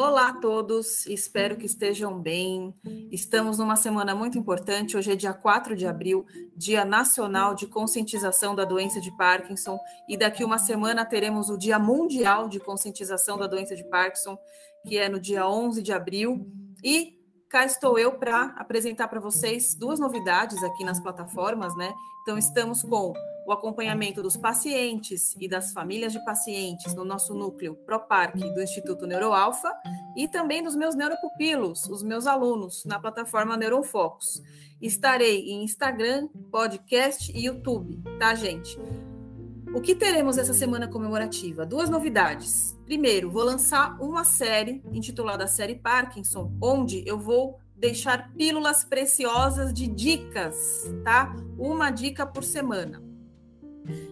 Olá a todos, espero que estejam bem. Estamos numa semana muito importante. Hoje é dia 4 de abril, Dia Nacional de Conscientização da Doença de Parkinson, e daqui uma semana teremos o Dia Mundial de Conscientização da Doença de Parkinson, que é no dia 11 de abril. E cá estou eu para apresentar para vocês duas novidades aqui nas plataformas, né? Então, estamos com o acompanhamento dos pacientes e das famílias de pacientes no nosso núcleo ProPark do Instituto Neuroalfa e também dos meus neuropupilos, os meus alunos, na plataforma Neuronfocus. Estarei em Instagram, podcast e YouTube, tá, gente? O que teremos essa semana comemorativa? Duas novidades. Primeiro, vou lançar uma série intitulada Série Parkinson, onde eu vou deixar pílulas preciosas de dicas, tá? Uma dica por semana.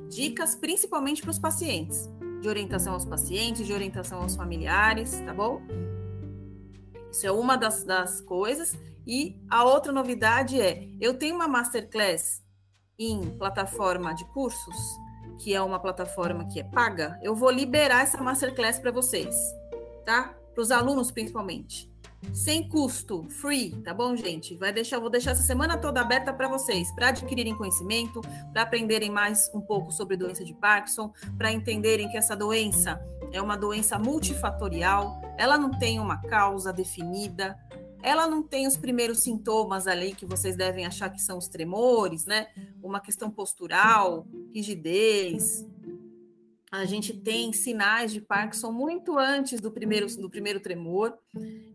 Dicas principalmente para os pacientes, de orientação aos pacientes, de orientação aos familiares, tá bom? Isso é uma das, das coisas. E a outra novidade é: eu tenho uma masterclass em plataforma de cursos, que é uma plataforma que é paga. Eu vou liberar essa masterclass para vocês, tá? Para os alunos principalmente sem custo, free, tá bom, gente? Vai deixar, vou deixar essa semana toda aberta para vocês, para adquirirem conhecimento, para aprenderem mais um pouco sobre doença de Parkinson, para entenderem que essa doença é uma doença multifatorial, ela não tem uma causa definida, ela não tem os primeiros sintomas ali que vocês devem achar que são os tremores, né? Uma questão postural, rigidez. A gente tem sinais de Parkinson muito antes do primeiro, do primeiro tremor.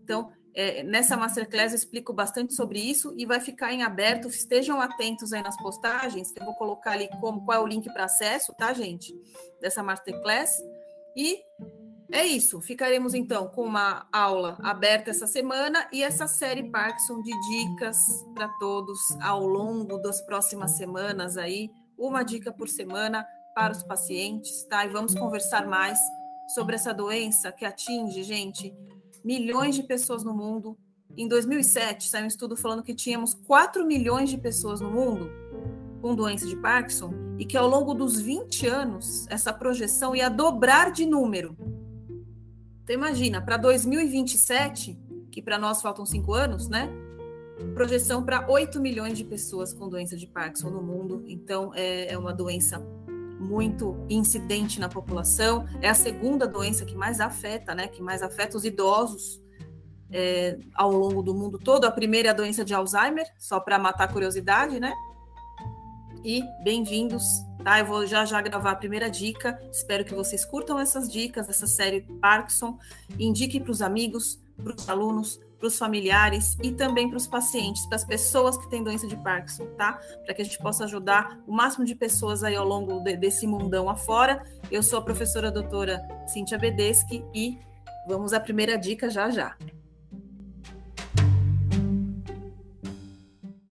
Então, é, nessa masterclass eu explico bastante sobre isso e vai ficar em aberto. Estejam atentos aí nas postagens, que eu vou colocar ali como qual é o link para acesso, tá, gente? Dessa masterclass. E é isso. Ficaremos então com uma aula aberta essa semana e essa série Parkinson de dicas para todos ao longo das próximas semanas aí, uma dica por semana para os pacientes, tá? E vamos conversar mais sobre essa doença que atinge, gente, milhões de pessoas no mundo. Em 2007, saiu um estudo falando que tínhamos 4 milhões de pessoas no mundo com doença de Parkinson e que ao longo dos 20 anos essa projeção ia dobrar de número. Então imagina, para 2027, que para nós faltam 5 anos, né? Projeção para 8 milhões de pessoas com doença de Parkinson no mundo. Então é, é uma doença muito incidente na população, é a segunda doença que mais afeta, né, que mais afeta os idosos é, ao longo do mundo todo. A primeira é a doença de Alzheimer, só para matar a curiosidade, né? E bem-vindos, tá? Eu vou já já gravar a primeira dica. Espero que vocês curtam essas dicas, essa série Parkinson. Indique para os amigos, para os alunos, para os familiares e também para os pacientes, para as pessoas que têm doença de Parkinson, tá? Para que a gente possa ajudar o máximo de pessoas aí ao longo de, desse mundão afora. Eu sou a professora doutora Cíntia Bedeschi e vamos à primeira dica já já.